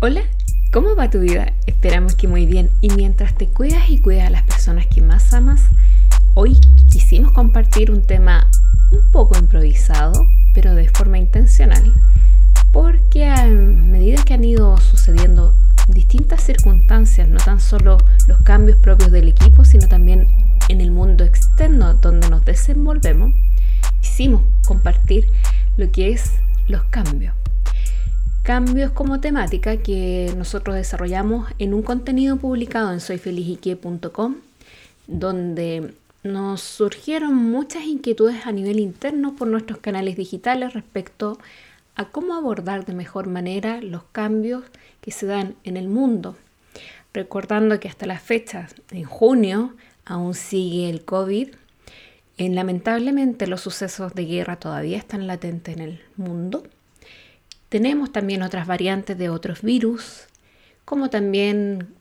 Hola, ¿cómo va tu vida? Esperamos que muy bien. Y mientras te cuidas y cuidas a las personas que más amas, hoy quisimos compartir un tema un poco improvisado, pero de forma intencional, porque a medida que han ido sucediendo distintas circunstancias, no tan solo los cambios propios del equipo, sino también en el mundo externo donde nos desenvolvemos, quisimos compartir lo que es los cambios cambios como temática que nosotros desarrollamos en un contenido publicado en soyfelizique.com, donde nos surgieron muchas inquietudes a nivel interno por nuestros canales digitales respecto a cómo abordar de mejor manera los cambios que se dan en el mundo. Recordando que hasta la fecha, en junio, aún sigue el COVID. y lamentablemente los sucesos de guerra todavía están latentes en el mundo tenemos también otras variantes de otros virus, como también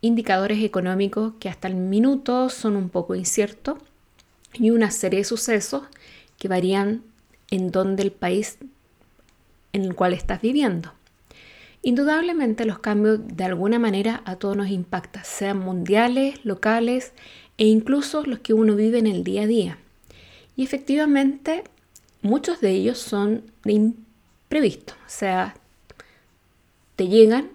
indicadores económicos que hasta el minuto son un poco inciertos y una serie de sucesos que varían en donde el país en el cual estás viviendo. Indudablemente los cambios de alguna manera a todos nos impactan, sean mundiales, locales e incluso los que uno vive en el día a día. Y efectivamente muchos de ellos son de previsto. O sea, te llegan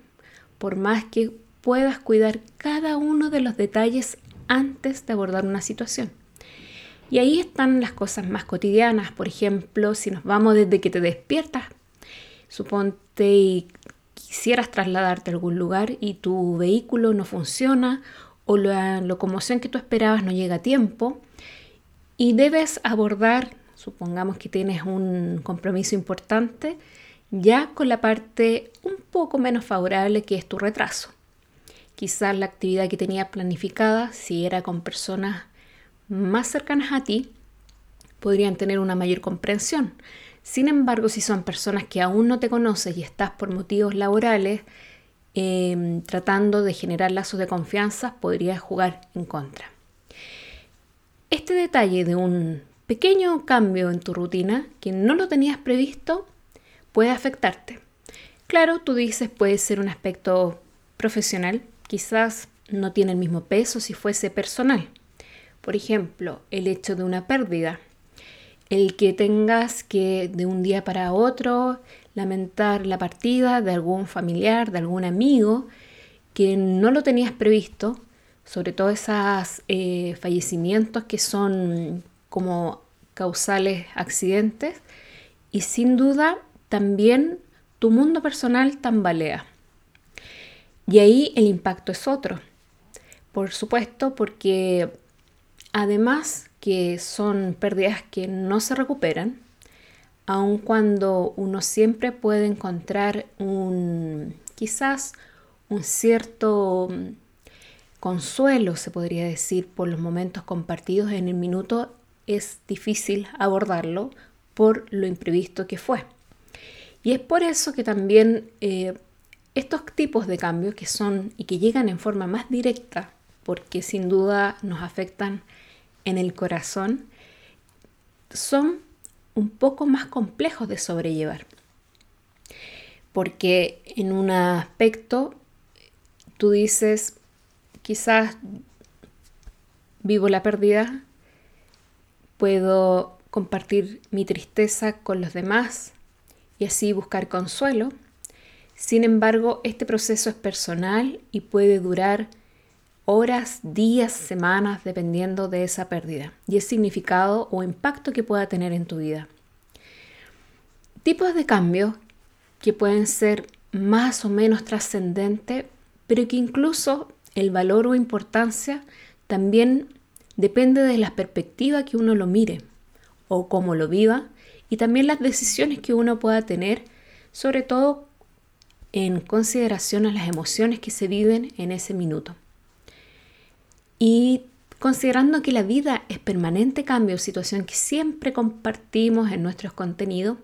por más que puedas cuidar cada uno de los detalles antes de abordar una situación. Y ahí están las cosas más cotidianas. Por ejemplo, si nos vamos desde que te despiertas, suponte y quisieras trasladarte a algún lugar y tu vehículo no funciona o la locomoción que tú esperabas no llega a tiempo y debes abordar supongamos que tienes un compromiso importante, ya con la parte un poco menos favorable que es tu retraso. Quizás la actividad que tenías planificada, si era con personas más cercanas a ti, podrían tener una mayor comprensión. Sin embargo, si son personas que aún no te conoces y estás por motivos laborales em, tratando de generar lazos de confianza, podrías jugar en contra. Este detalle de un pequeño cambio en tu rutina que no lo tenías previsto puede afectarte. Claro, tú dices puede ser un aspecto profesional, quizás no tiene el mismo peso si fuese personal. Por ejemplo, el hecho de una pérdida, el que tengas que de un día para otro lamentar la partida de algún familiar, de algún amigo que no lo tenías previsto, sobre todo esos eh, fallecimientos que son como causales accidentes y sin duda también tu mundo personal tambalea. Y ahí el impacto es otro. Por supuesto, porque además que son pérdidas que no se recuperan, aun cuando uno siempre puede encontrar un quizás un cierto consuelo, se podría decir, por los momentos compartidos en el minuto es difícil abordarlo por lo imprevisto que fue. Y es por eso que también eh, estos tipos de cambios que son y que llegan en forma más directa, porque sin duda nos afectan en el corazón, son un poco más complejos de sobrellevar. Porque en un aspecto tú dices, quizás vivo la pérdida puedo compartir mi tristeza con los demás y así buscar consuelo. Sin embargo, este proceso es personal y puede durar horas, días, semanas, dependiendo de esa pérdida y el significado o impacto que pueda tener en tu vida. Tipos de cambios que pueden ser más o menos trascendentes, pero que incluso el valor o importancia también Depende de la perspectiva que uno lo mire o cómo lo viva y también las decisiones que uno pueda tener, sobre todo en consideración a las emociones que se viven en ese minuto. Y considerando que la vida es permanente cambio, situación que siempre compartimos en nuestros contenidos,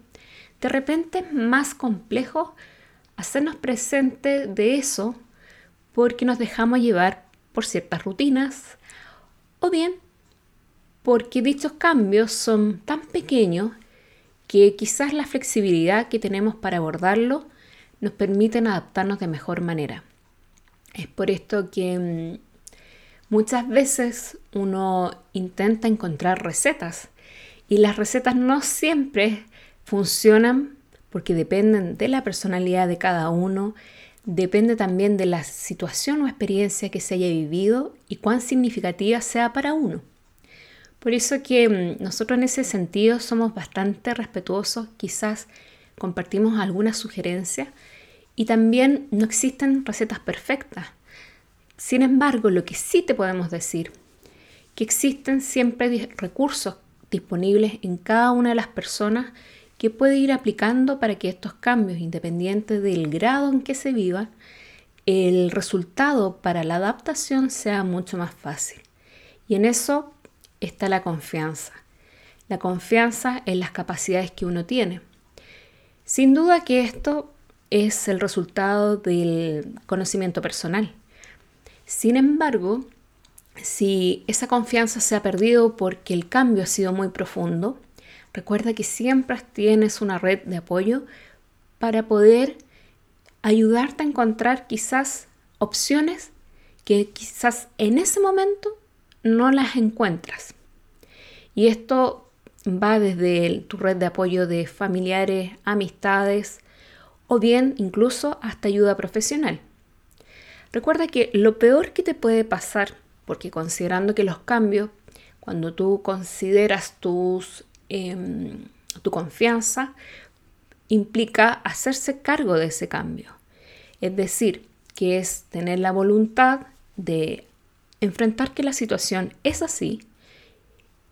de repente es más complejo hacernos presente de eso porque nos dejamos llevar por ciertas rutinas, o bien porque dichos cambios son tan pequeños que quizás la flexibilidad que tenemos para abordarlo nos permiten adaptarnos de mejor manera. Es por esto que mm, muchas veces uno intenta encontrar recetas y las recetas no siempre funcionan porque dependen de la personalidad de cada uno, depende también de la situación o experiencia que se haya vivido y cuán significativa sea para uno. Por eso que mm, nosotros en ese sentido somos bastante respetuosos, quizás compartimos algunas sugerencias y también no existen recetas perfectas. Sin embargo, lo que sí te podemos decir, que existen siempre recursos disponibles en cada una de las personas que puede ir aplicando para que estos cambios, independientes del grado en que se viva, el resultado para la adaptación sea mucho más fácil. Y en eso está la confianza. La confianza en las capacidades que uno tiene. Sin duda que esto es el resultado del conocimiento personal. Sin embargo, si esa confianza se ha perdido porque el cambio ha sido muy profundo, recuerda que siempre tienes una red de apoyo para poder ayudarte a encontrar quizás opciones que quizás en ese momento no las encuentras. Y esto va desde tu red de apoyo de familiares, amistades o bien incluso hasta ayuda profesional. Recuerda que lo peor que te puede pasar, porque considerando que los cambios, cuando tú consideras tus, em, tu confianza, implica hacerse cargo de ese cambio. Es decir, que es tener la voluntad de enfrentar que la situación es así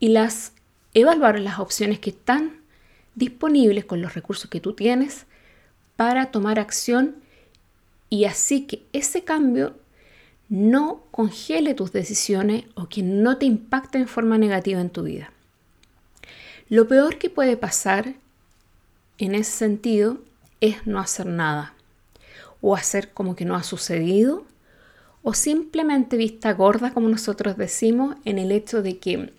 y las evaluar las opciones que están disponibles con los recursos que tú tienes para tomar acción y así que ese cambio no congele tus decisiones o que no te impacte en forma negativa en tu vida. Lo peor que puede pasar en ese sentido es no hacer nada o hacer como que no ha sucedido o simplemente vista gorda, como nosotros decimos, en el hecho de que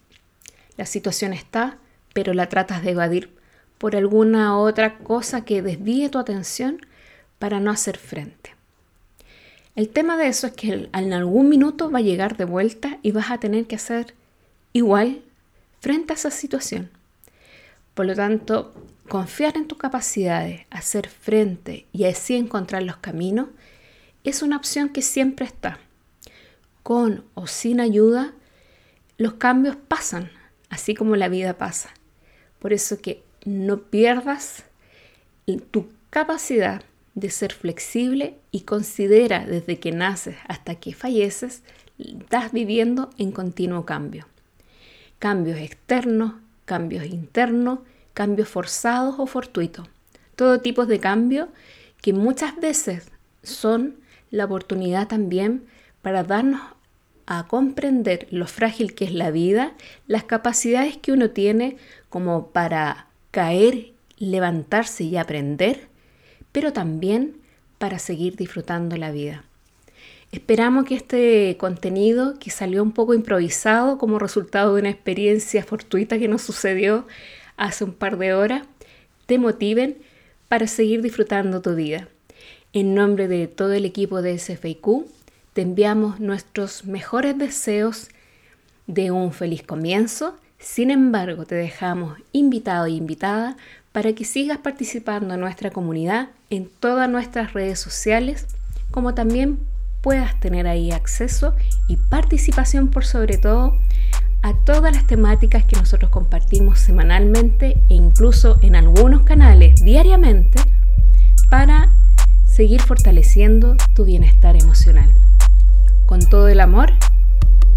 la situación está, pero la tratas de evadir por alguna otra cosa que desvíe tu atención para no hacer frente. El tema de eso es que en algún minuto va a llegar de vuelta y vas a tener que hacer igual frente a esa situación. Por lo tanto, confiar en tus capacidades, hacer frente y así encontrar los caminos es una opción que siempre está. Con o sin ayuda, los cambios pasan, así como la vida pasa. Por eso que no pierdas tu capacidad de ser flexible y considera desde que naces hasta que falleces, estás viviendo en continuo cambio. Cambios externos, cambios internos, cambios forzados o fortuitos. Todo tipo de cambios que muchas veces son la oportunidad también para darnos a comprender lo frágil que es la vida, las capacidades que uno tiene como para caer, levantarse y aprender, pero también para seguir disfrutando la vida. Esperamos que este contenido, que salió un poco improvisado como resultado de una experiencia fortuita que nos sucedió hace un par de horas, te motiven para seguir disfrutando tu vida. En nombre de todo el equipo de SFIQ, te enviamos nuestros mejores deseos de un feliz comienzo. Sin embargo, te dejamos invitado e invitada para que sigas participando en nuestra comunidad en todas nuestras redes sociales, como también puedas tener ahí acceso y participación por sobre todo a todas las temáticas que nosotros compartimos semanalmente e incluso en algunos canales diariamente para seguir fortaleciendo tu bienestar emocional. Con todo el amor,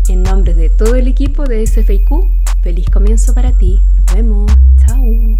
en nombre de todo el equipo de SFIQ, feliz comienzo para ti. Nos vemos. Chao.